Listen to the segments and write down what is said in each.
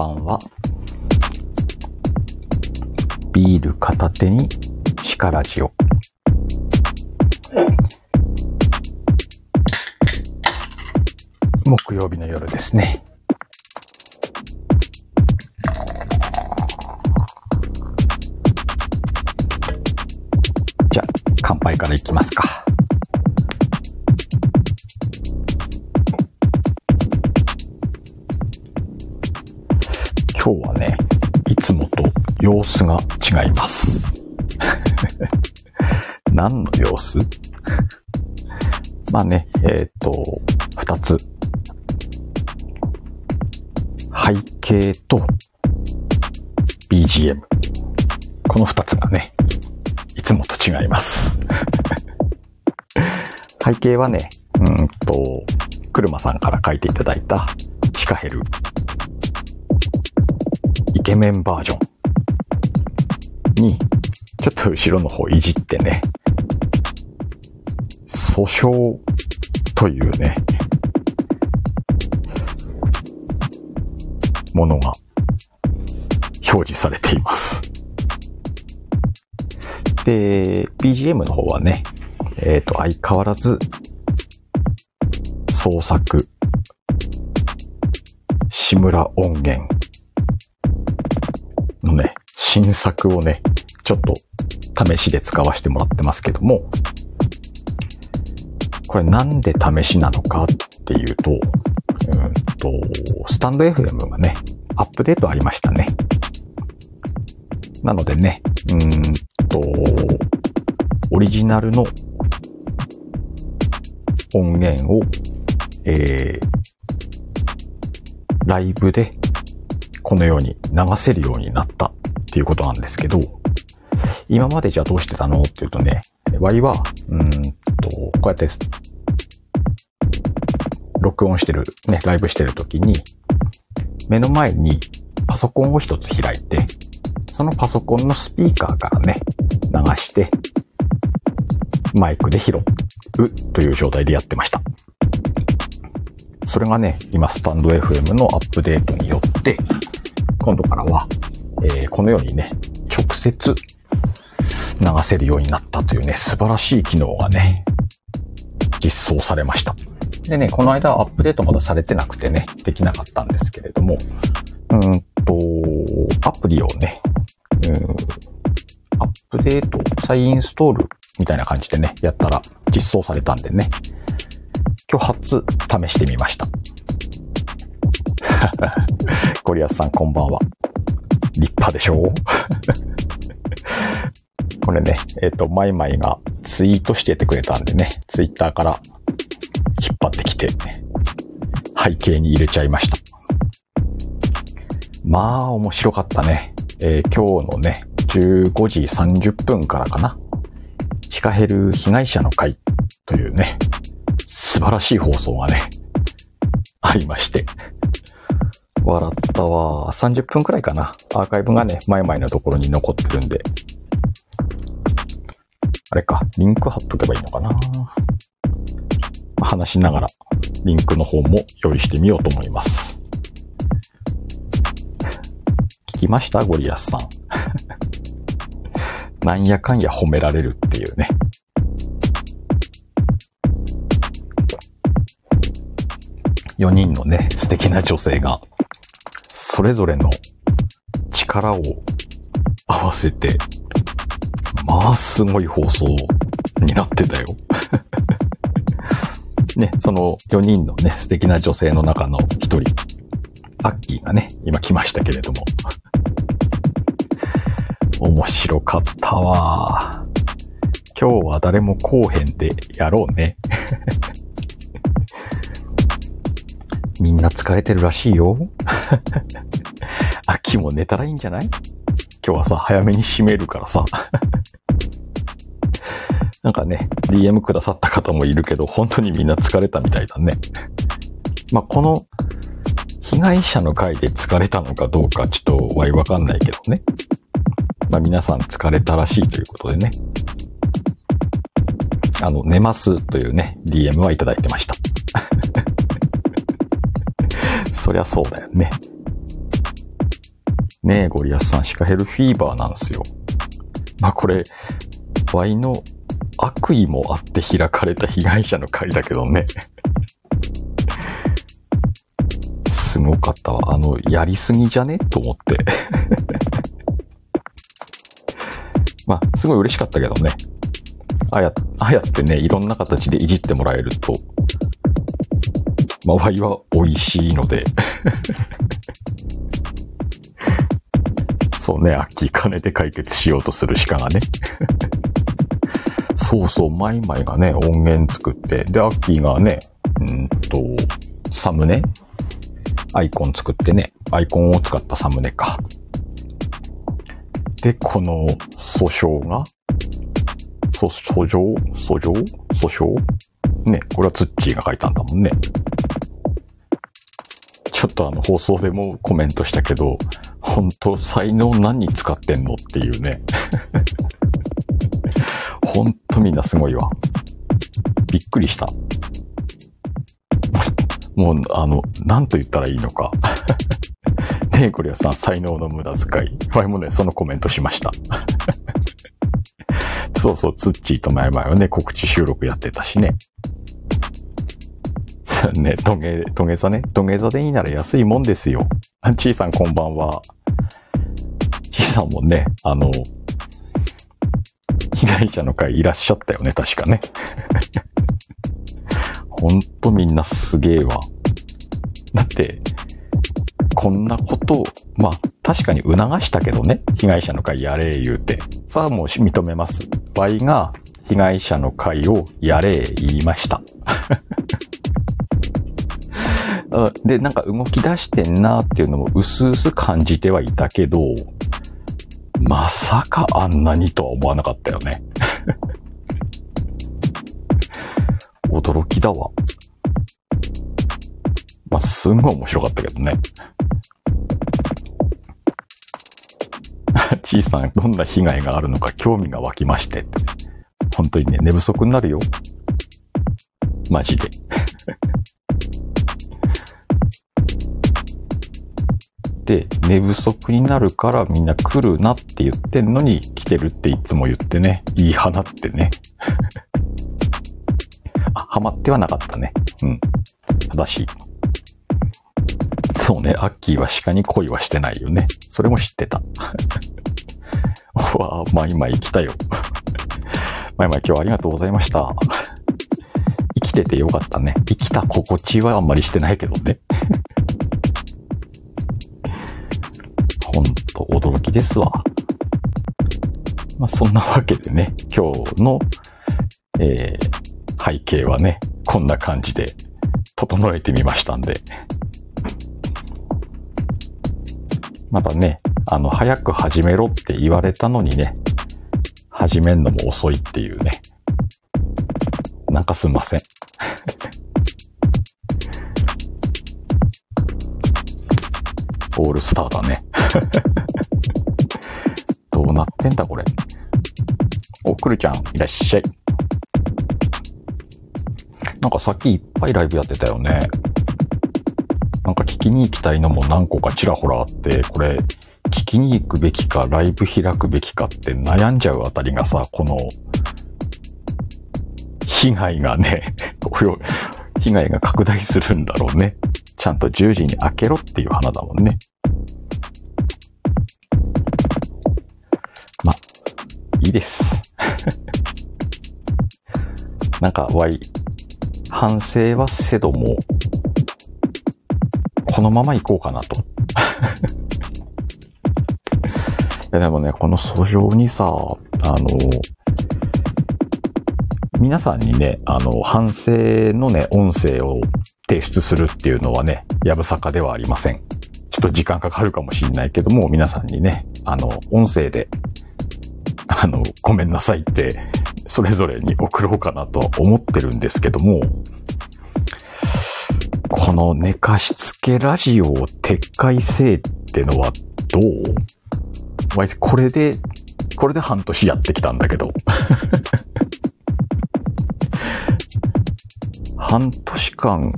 ばんは。ビール片手にシカラジオ。木曜日の夜ですね。じゃあ、乾杯からいきますか。今日はね、いつもと様子が違います。何の様子？まあね、えっ、と、二つ。背景と BGM。この二つがね、いつもと違います。背景はね、うんと、車さんから書いていただいたシカヘルケメンバージョン。に、ちょっと後ろの方いじってね、訴訟というね、ものが表示されています。で、BGM の方はね、えっ、と、相変わらず、創作、志村音源、新作をね、ちょっと試しで使わせてもらってますけども、これなんで試しなのかっていうと、うんと、スタンド FM がね、アップデートありましたね。なのでね、うんと、オリジナルの音源を、えー、ライブでこのように流せるようになったっていうことなんですけど、今までじゃあどうしてたのっていうとね、ワイは、うんと、こうやって、録音してる、ね、ライブしてるときに、目の前にパソコンを一つ開いて、そのパソコンのスピーカーからね、流して、マイクで拾うという状態でやってました。それがね、今スタンド FM のアップデートによって、今度からは、えーこのようにね、直接流せるようになったというね、素晴らしい機能がね、実装されました。でね、この間アップデートまだされてなくてね、できなかったんですけれども、うんと、アプリをね、うんアップデート、再インストールみたいな感じでね、やったら実装されたんでね、今日初試してみました。ゴリアスさんこんばんは。立派でしょ？う これね、えっ、と、マイマイがツイートしててくれたんでね、ツイッターから引っ張ってきて、背景に入れちゃいました。まあ、面白かったね。えー今日のね、15時30分からかな。シカヘル被害者の会というね、素晴らしい放送がね、ありまして。笑ったわ。30分くらいかな。アーカイブがね、前々のところに残ってるんで。あれか、リンク貼っとけばいいのかな。話しながら、リンクの方も用意してみようと思います。聞きました？ゴリアスさん。なんやかんや褒められるっていうね。4人のね、素敵な女性が、それぞれの力を合わせて、まあ、すごい放送になってたよ。ね、その4人のね、素敵な女性の中の1人、アッキーがね、今来ましたけれども。面白かったわ。今日は誰も来おへんでやろうね。みんな疲れてるらしいよ。秋も寝たらいいんじゃない？今日はさ、早めに閉めるからさ。なんかね、DM くださった方もいるけど、本当にみんな疲れたみたいだね。まあ、この、被害者の会で疲れたのかどうかちょっとわいわかんないけどね。まあ、皆さん疲れたらしいということでね。あの、寝ますというね、DM はいただいてました。そりゃそうだよね。ねえ、ゴリアスさん、シカヘルフィーバーなんですよ。まあこれ、ワイの悪意もあって開かれた被害者の会だけどね。すごかったわ。あの、やりすぎじゃね？と思って。まあ、すごい嬉しかったけどね。あや、あやってね、いろんな形でいじってもらえると、まあ、ワイは美味しいので。そうね、アッキー金で解決しようとする鹿がね。そうそう、マイマイがね、音源作って、で、アッキーがね、うんと、サムネ？アイコン作ってね、アイコンを使ったサムネか。で、この訴訟が、訴状訴状訴訟？ね、これはツッチーが書いたんだもんね。ちょっとあの放送でもコメントしたけど、本当才能何に使ってんのっていうね。ほんとみんなすごいわ。びっくりした。もう、あの、なんと言ったらいいのか。ねえ、これはさん、才能の無駄遣い。前もね、そのコメントしました。そうそう、ツッチーと前々はね、告知収録やってたしね。ね、土下、土下座ね。土下座でいいなら安いもんですよ。ちーさんこんばんは。ちーさんもね、あの、被害者の会いらっしゃったよね、確かね。ほんとみんなすげえわ。だって、こんなことを、まあ、確かに促したけどね。被害者の会やれ言うて。さあもう認めます。倍が被害者の会をやれ言いました。で、なんか動き出してんなっていうのも薄々感じてはいたけど、まさかあんなにとは思わなかったよね。驚きだわ。まあ、すんごい面白かったけどね。ちいさん、どんな被害があるのか興味が湧きまして本当にね、寝不足になるよ。マジで。で、寝不足になるからみんな来るなって言ってんのに来てるっていつも言ってね、言い放ってね。あ、ハマってはなかったね。うん。正しい。そうね、アッキーは鹿に恋はしてないよね。それも知ってた。う わあ、まあ今生きたよ。まあ今今日はありがとうございました。生きててよかったね。生きた心地はあんまりしてないけどね。きですわ。まあそんなわけでね、今日の、えー、背景はね、こんな感じで整えてみましたんで。まだね、あの、早く始めろって言われたのにね、始めんのも遅いっていうね。なんかすんません。オールスターだね。なってんだこれ。お、くるちゃん、いらっしゃい。なんかさっきいっぱいライブやってたよね。なんか聞きに行きたいのも何個かちらほらあって、これ、聞きに行くべきか、ライブ開くべきかって悩んじゃうあたりがさ、この、被害がね、被害が拡大するんだろうね。ちゃんと10時に開けろっていう花だもんね。です。なんか、わい、反省はせども、このまま行こうかなと。いやでもね、この訴状にさ、あの、皆さんにね、あの、反省のね、音声を提出するっていうのはね、やぶさかではありません。ちょっと時間かかるかもしれないけども、皆さんにね、あの、音声で、あの、ごめんなさいって、それぞれに送ろうかなとは思ってるんですけども、この寝かしつけラジオを撤回せえってのはどう？これで、これで半年やってきたんだけど。半年間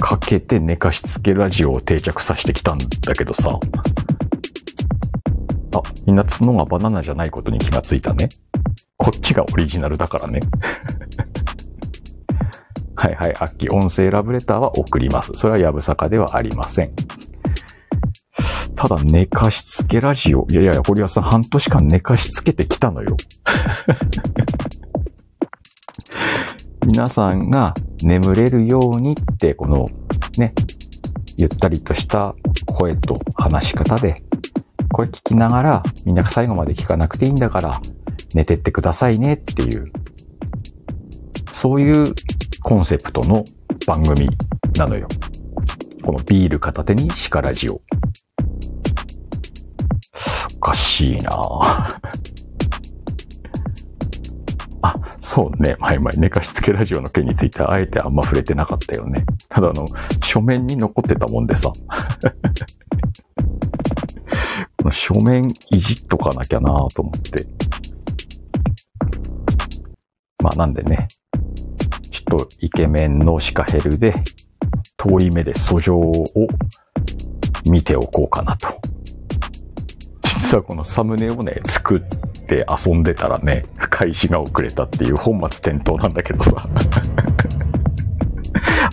かけて寝かしつけラジオを定着させてきたんだけどさ。あ、みんな角がバナナじゃないことに気がついたね。こっちがオリジナルだからね。はいはい、アッキー、音声ラブレターは送ります。それはやぶさかではありません。ただ、寝かしつけラジオ。いやいや、堀谷さん半年間寝かしつけてきたのよ。皆さんが眠れるようにって、このね、ゆったりとした声と話し方で、これ聞きながら、みんなが最後まで聞かなくていいんだから、寝てってくださいねっていう、そういうコンセプトの番組なのよ。このビール片手にシカラジオ。おかしいな あ、そうね。前々寝かしつけラジオの件についてあえてあんま触れてなかったよね。ただあの、書面に残ってたもんでさ。書面いじっとかなきゃなと思って。まあなんでね、ちょっとイケメンのシカヘルで、遠い目で訴状を見ておこうかなと。実はこのサムネをね、作って遊んでたらね、開始が遅れたっていう本末転倒なんだけどさ。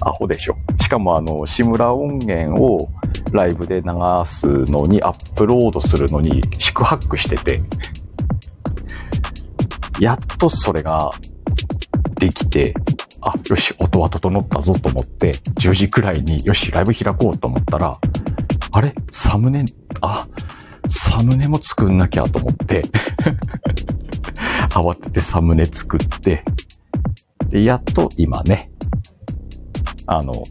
アホでしょ。しかもあの、志村音源をライブで流すのに、アップロードするのに、四苦八苦してて、やっとそれができて、あ、よし、音は整ったぞと思って、10時くらいに、よし、ライブ開こうと思ったら、あれ？サムネ、あ、サムネも作んなきゃと思って。慌ててサムネ作って、で、やっと今ね、あの、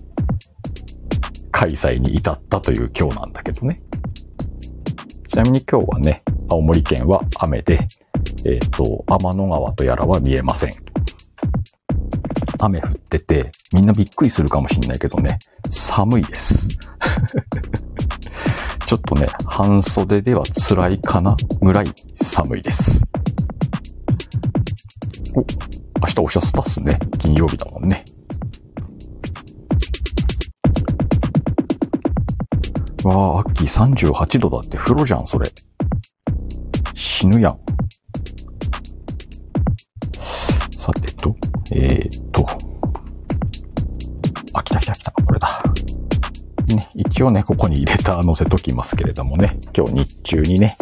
開催に至ったという今日なんだけどね。ちなみに今日はね、青森県は雨で、えっ、ー、と、天の川とやらは見えません。雨降ってて、みんなびっくりするかもしんないけどね、寒いです。ちょっとね、半袖では辛いかなぐらい寒いです。お、明日おしゃスタっすね。金曜日だもんね。わあ、アッキー38度だって風呂じゃん、それ。死ぬやん。さてと、えー、っと。あ、来た来た来た。これだ。ね、一応ね、ここにレター載せときますけれどもね、今日日中にね、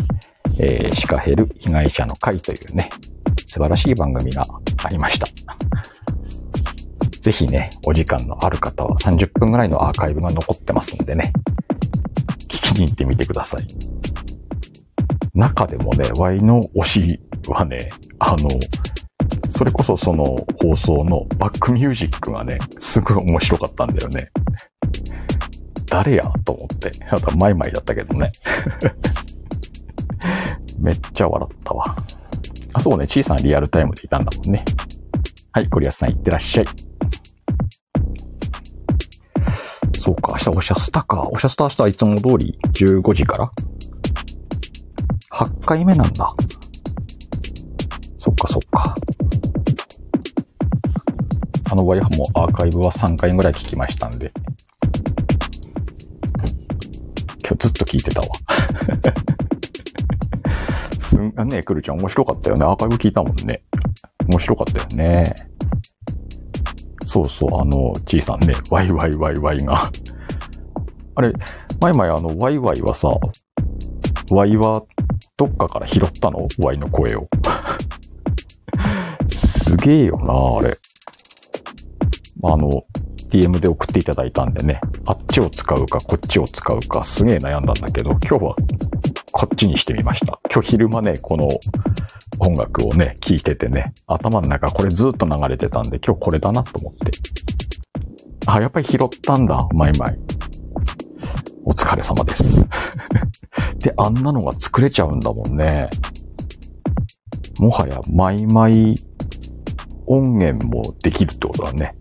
えー、シカヘル被害者の会というね、素晴らしい番組がありました。ぜひね、お時間のある方は30分ぐらいのアーカイブが残ってますんでね、に行ってみてください。中でもね、Y の推しはね、あの、それこそその放送のバックミュージックがね、すごい面白かったんだよね。誰やと思って。あと、マイマイだったけどね。めっちゃ笑ったわ。あ、そうね、小さなリアルタイムでいたんだもんね。はい、コリアスさんいってらっしゃい。そうか、明日おしゃスタか。おしゃスタ明日はいつも通り15時から ?8 回目なんだ。そっかそっか。あのワイハもアーカイブは3回ぐらい聞きましたんで。今日ずっと聞いてたわ。すん、ね、くるちゃん面白かったよね。アーカイブ聞いたもんね。面白かったよね。そうそう、あの、ちいさんね、ワイワイワイワイが。あれ、前々あの、ワイワイはさ、ワイはどっかから拾ったの？ワイの声を。すげえよな、あれ。あの、DM で送っていただいたんでね、あっちを使うかこっちを使うかすげえ悩んだんだけど、今日はこっちにしてみました。今日昼間ね、この音楽をね、聴いててね、頭の中これずっと流れてたんで、今日これだなと思って。あ、やっぱり拾ったんだ、マイマイ。お疲れ様です。で、あんなのが作れちゃうんだもんね。もはや、マイマイ音源もできるってことだね。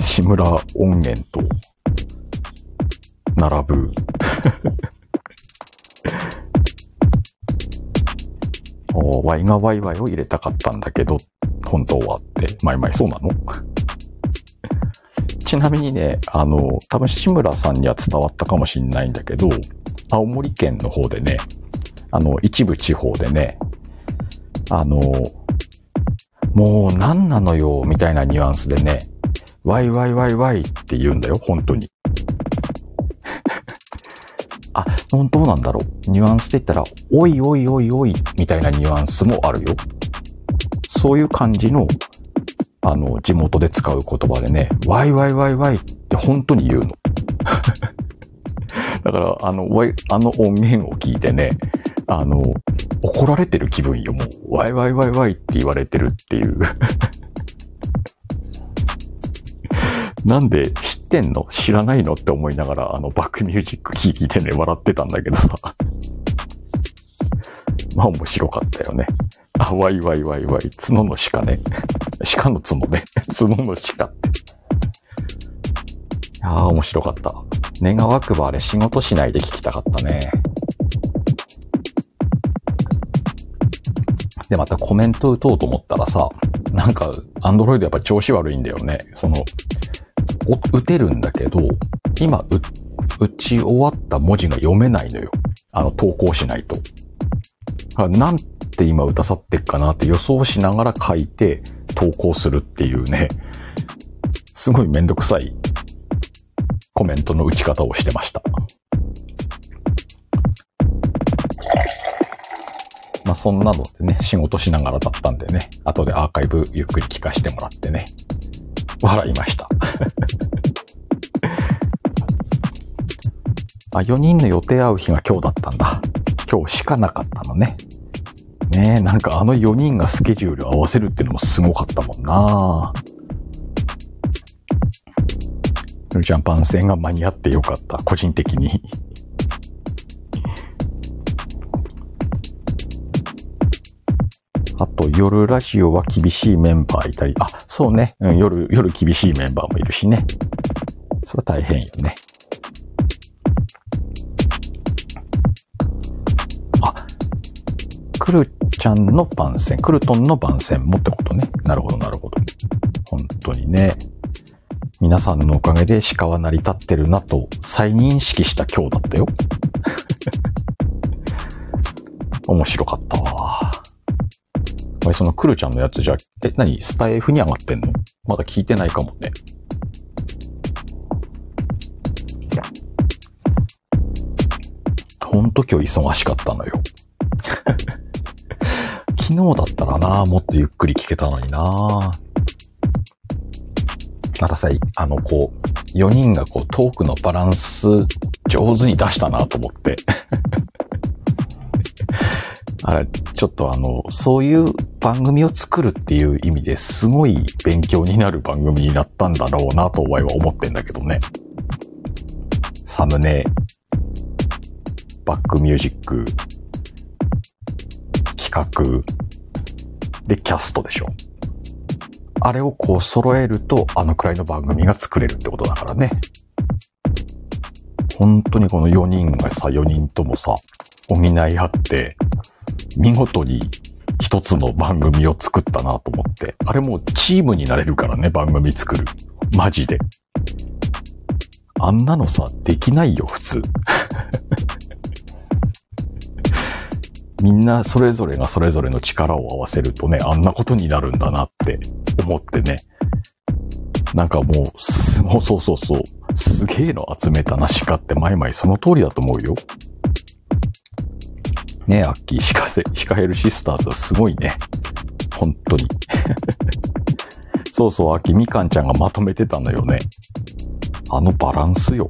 志村音源と並ぶ。ワイがワイワイを入れたかったんだけど、本当はって、まいまいそうなの？ちなみにね、あの、多分志村さんには伝わったかもしんないんだけど、青森県の方でね、あの、一部地方でね、あの、もう何なのよ、みたいなニュアンスでね、ワイワイワイワイって言うんだよ、本当に。本当なんだろう？ニュアンスで言ったら、おいおいおいおい、みたいなニュアンスもあるよ。そういう感じの、あの、地元で使う言葉でね、ワイワイワイワイって本当に言うの。だから、あの、あの音源を聞いてね、あの、怒られてる気分よ、もう。ワイワイワイワイって言われてるっていう。なんで知ってんの？知らないの？って思いながら、あの、バックミュージック聞いてね、笑ってたんだけどさ。まあ面白かったよね。あ、ワイワイワイワイ、角の鹿ね。鹿の角ね。角の鹿って。いやー面白かった。願わくばあれ仕事しないで聞きたかったね。で、またコメント打とうと思ったらさ、なんか、アンドロイドやっぱ調子悪いんだよね。その、打てるんだけど、今、打ち終わった文字が読めないのよ。あの、投稿しないと。なんて今打たさってっかなって予想しながら書いて投稿するっていうね、すごいめんどくさいコメントの打ち方をしてました。まあそんなのでね、仕事しながらだったんでね、後でアーカイブゆっくり聞かせてもらってね、笑いました。あ、4人の予定会う日が今日だったんだ。今日しかなかったのね。ねえ、なんかあの4人がスケジュール合わせるっていうのもすごかったもんなルちゃん番宣が間に合ってよかった、個人的に。あと、夜ラジオは厳しいメンバーいたり、あ、そうね、うん、夜、夜厳しいメンバーもいるしね。それは大変よね。あ、クルちゃんの番宣、クルトンの番宣もってことね。なるほど、なるほど。本当にね。皆さんのおかげで鹿は成り立ってるなと再認識した今日だったよ。面白かったわ。お前そのクルちゃんのやつじゃ、え、何？スタイフに上がってんの？まだ聞いてないかもね。ほんと今日忙しかったのよ。昨日だったらな、もっとゆっくり聞けたのにな。またさ、あの、こう、4人がこう、トークのバランス上手に出したなと思って。あれ、ちょっとあの、そういう番組を作るっていう意味ですごい勉強になる番組になったんだろうなとお前は思ってんだけどね。サムネ、バックミュージック、企画、で、キャストでしょ。あれをこう揃えると、あのくらいの番組が作れるってことだからね。本当にこの4人がさ、4人ともさ、補い合って、見事に一つの番組を作ったなと思って。あれもうチームになれるからね、番組作る。マジで。あんなのさ、できないよ、普通。みんなそれぞれがそれぞれの力を合わせるとね、あんなことになるんだなって思ってね。なんかもう、すごそうそうそう。すげえの集めたな、鹿って前々その通りだと思うよ。ねえ、アッキー、シカセ、シカヘルシスターズはすごいね。本当に。そうそう、アッキー、みかんちゃんがまとめてたのよね。あのバランスよ。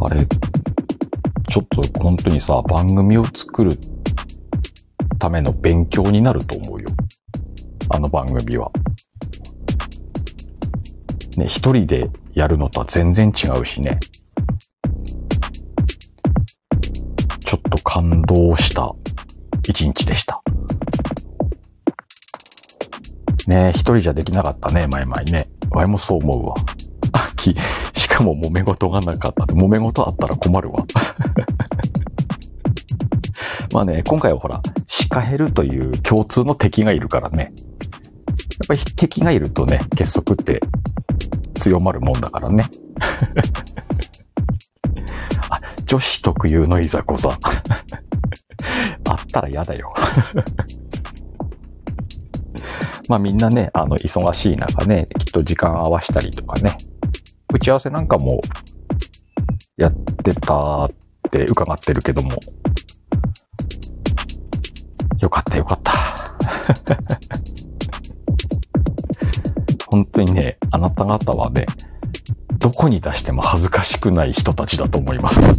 あれ、ちょっと本当にさ、番組を作るための勉強になると思うよ。あの番組は。ね、一人でやるのとは全然違うしね。ちょっと感動した一日でした。ね一人じゃできなかったね、前々ね。わいもそう思うわ。あき、しかも揉め事がなかったって、揉め事あったら困るわ。まあね、今回はほら、シカヘルという共通の敵がいるからね。やっぱり敵がいるとね、結束って強まるもんだからね。女子特有のいざこざ。あったら嫌だよ。まあみんなね、あの、忙しい中ね、きっと時間合わしたりとかね、打ち合わせなんかもやってたって伺ってるけども、よかったよかった。本当にね、あなた方はね、どこに出しても恥ずかしくない人たちだと思います。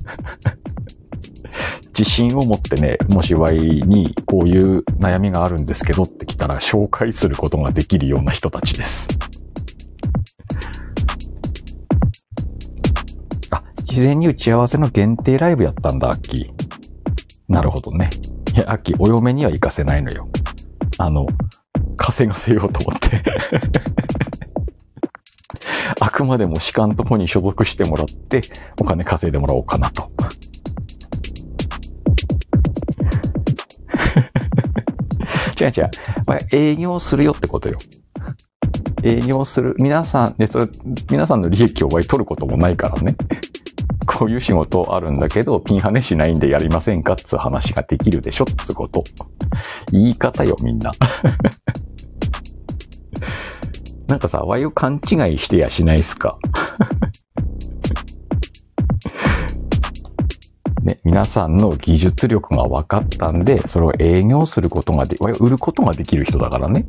自信を持ってね、もし Y にこういう悩みがあるんですけどって来たら紹介することができるような人たちです。あ、事前に打ち合わせの限定ライブやったんだ、アッキー。なるほどね。いや、アッキー、お嫁には行かせないのよ。あの、稼がせようと思ってくまでも士官とこに所属してもらって、お金稼いでもらおうかなと。違う違う。まあ、営業するよってことよ。営業する。皆さん、ね、それ、皆さんの利益を奪い取ることもないからね。こういう仕事あるんだけど、ピンハネしないんでやりませんかっつう話ができるでしょっつうこと。言い方よ、みんな。なんかさ、和を勘違いしてやしないっすか？ね、皆さんの技術力が分かったんで、それを営業することがで、売ることができる人だからね。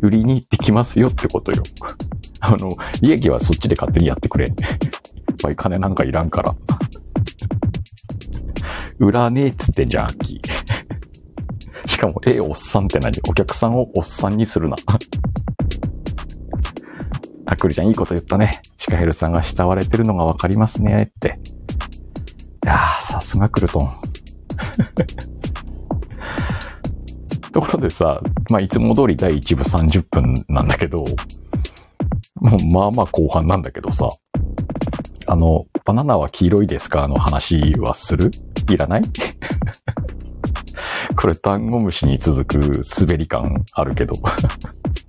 売りに行ってきますよってことよ。あの、利益はそっちで勝手にやってくれ。ぱい金なんかいらんから。売らねえっつってんじゃん、秋。しかも、ええ、おっさんって何？お客さんをおっさんにするな。あ、くるちゃんいいこと言ったね。シカヘルさんが慕われてるのがわかりますね、って。いやー、さすがクルトン。ところでさ、まあ、いつも通り第1部30分なんだけど、もうまあまあ後半なんだけどさ、あの、バナナは黄色いですか？の話はする？いらない？これ、単語虫に続く滑り感あるけど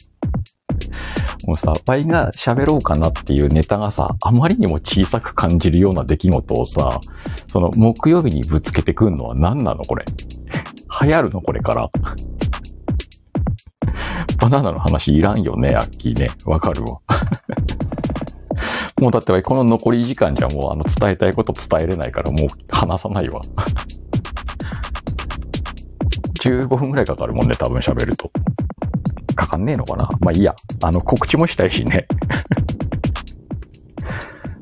もうさ、倍が喋ろうかなっていうネタがさ、あまりにも小さく感じるような出来事をさ、その木曜日にぶつけてくんのは何なのこれ？流行るのこれから？バナナの話いらんよね、アッキーね。わかるわ。もうだってこの残り時間じゃもうあの伝えたいこと伝えれないからもう話さないわ。15分くらいかかるもんね、多分喋ると。かんねえのかな？まあいいや。あの告知もしたいしね。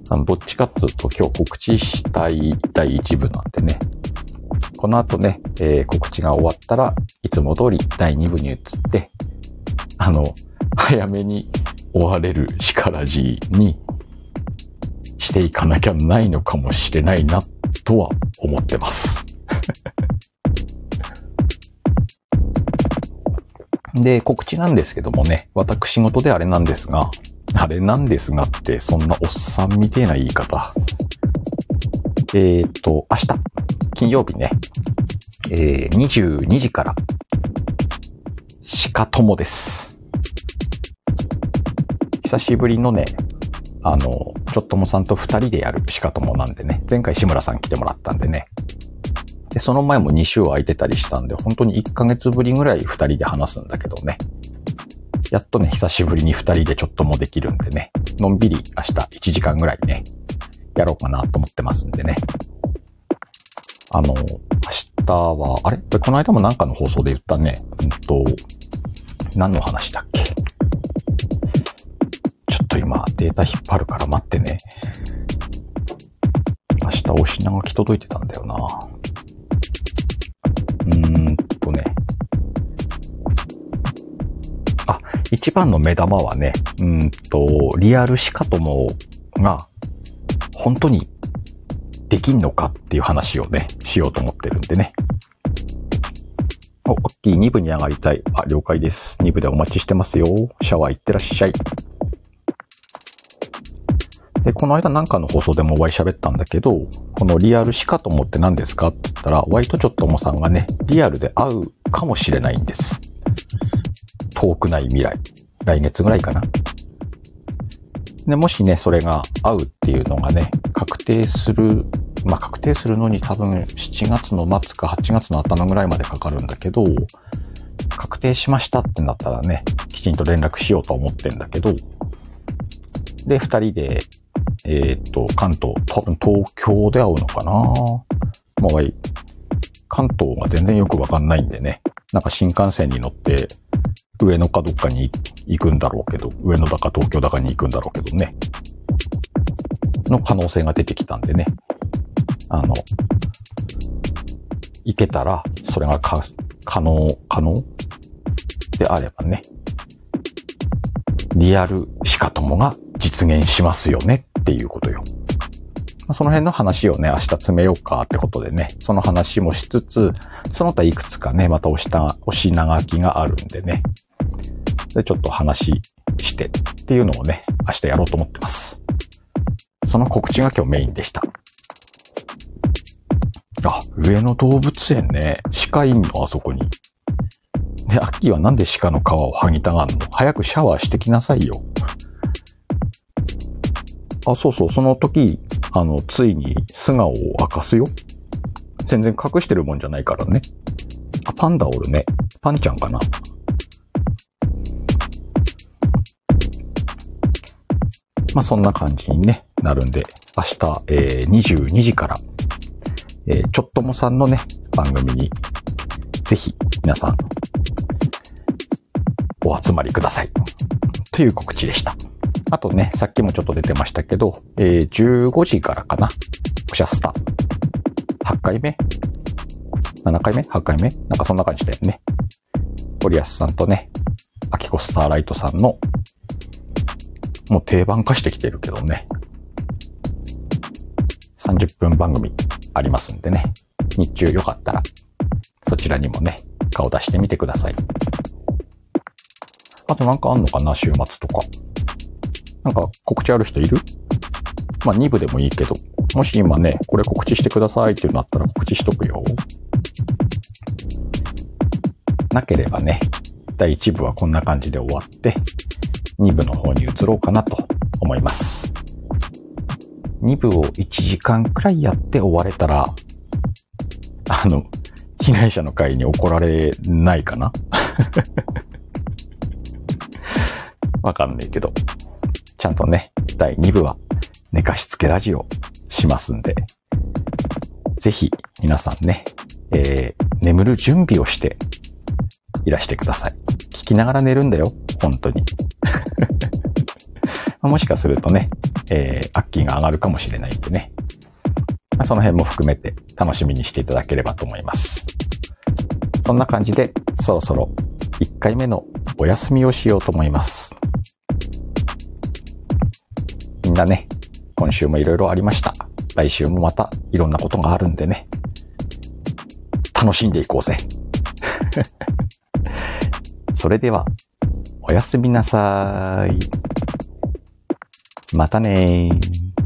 あの、どっちかっつうと今日告知したい第1部なんでね。この後ね、えー、告知が終わったらいつも通り第2部に移って、あの、早めに終われる力じにしていかなきゃないのかもしれないな、とは思ってます。で、告知なんですけどもね、私事であれなんですが、あれなんですがって、そんなおっさんみてえな言い方。えっ、と、明日、金曜日ね、えー、22時から、鹿友です。久しぶりのね、あの、ちょっともさんと二人でやるしかともなんでね、前回志村さん来てもらったんでね。で、その前も2週空いてたりしたんで、本当に1ヶ月ぶりぐらい二人で話すんだけどね。やっとね、久しぶりに二人でちょっともできるんでね、のんびり明日1時間ぐらいね、やろうかなと思ってますんでね。あの、明日は、あれ？この間もなんかの放送で言ったね。うんと、何の話だっけ？ちょっと今データ引っ張るから待ってね。明日お品書き届いてたんだよな。うーんとね。あ、一番の目玉はね、うんと、リアルシカトモが本当にできんのかっていう話をね、しようと思ってるんでね。お、大きい2部に上がりたい。あ、了解です。2部でお待ちしてますよ。シャワー行ってらっしゃい。で、この間なんかの放送でもお会い喋ったんだけど、このリアルしかと思って何ですかって言ったら、ワイトチョットモさんがね、リアルで会うかもしれないんです。遠くない未来。来月ぐらいかな。で、もしね、それが合うっていうのがね、確定するまあ、確定するのに多分7月の末か8月の頭ぐらいまでかかるんだけど、確定しましたってなったらね、きちんと連絡しようと思ってんだけど、で、二人で、えー、っと、関東、多分東京で会うのかなまあ、い関東が全然よくわかんないんでね、なんか新幹線に乗って、上野かどっかに行くんだろうけど、上野だか東京だかに行くんだろうけどね。の可能性が出てきたんでね。あの、行けたら、それがか可能、可能であればね、リアルしかともが実現しますよねっていうことよ。その辺の話をね、明日詰めようかってことでね、その話もしつつ、その他いくつかね、また押した、押し長きがあるんでね、で、ちょっと話してっていうのをね、明日やろうと思ってます。その告知が今日メインでした。あ、上野動物園ね、鹿いんのあそこに。で、アッキーはなんで鹿の皮を剥ぎたがんの？早くシャワーしてきなさいよ。あ、そうそう、その時、あの、ついに素顔を明かすよ。全然隠してるもんじゃないからね。あ、パンダおるね。パンちゃんかな。まあ、そんな感じにね、なるんで、明日、えー、22時から、えー、ちょっともさんのね、番組に、ぜひ、皆さん、お集まりください。という告知でした。あとね、さっきもちょっと出てましたけど、えー、15時からかな。おしゃスタ。8回目 ?7 回目 ?8 回目？なんかそんな感じだよね。ゴリアスさんとね、アキコスターライトさんの、もう定番化してきてるけどね。30分番組ありますんでね。日中よかったら、そちらにもね、顔出してみてください。あとなんかあんのかな？週末とか。なんか告知ある人いる？まあ2部でもいいけど、もし今ね、これ告知してくださいっていうのあったら告知しとくよ。なければね、第1部はこんな感じで終わって、2部の方に移ろうかなと思います。2部を1時間くらいやって終われたら、あの、被害者の会に怒られないかな？わかんないけど。ちゃんとね、第2部は寝かしつけラジオしますんで、ぜひ皆さんね、えー、眠る準備をしていらしてください。聞きながら寝るんだよ、本当に。もしかするとね、えー、アッキーが上がるかもしれないんでね。まあ、その辺も含めて楽しみにしていただければと思います。そんな感じで、そろそろ1回目のお休みをしようと思います。みんなね、今週もいろいろありました。来週もまたいろんなことがあるんでね。楽しんでいこうぜ。それでは、おやすみなさい。またねー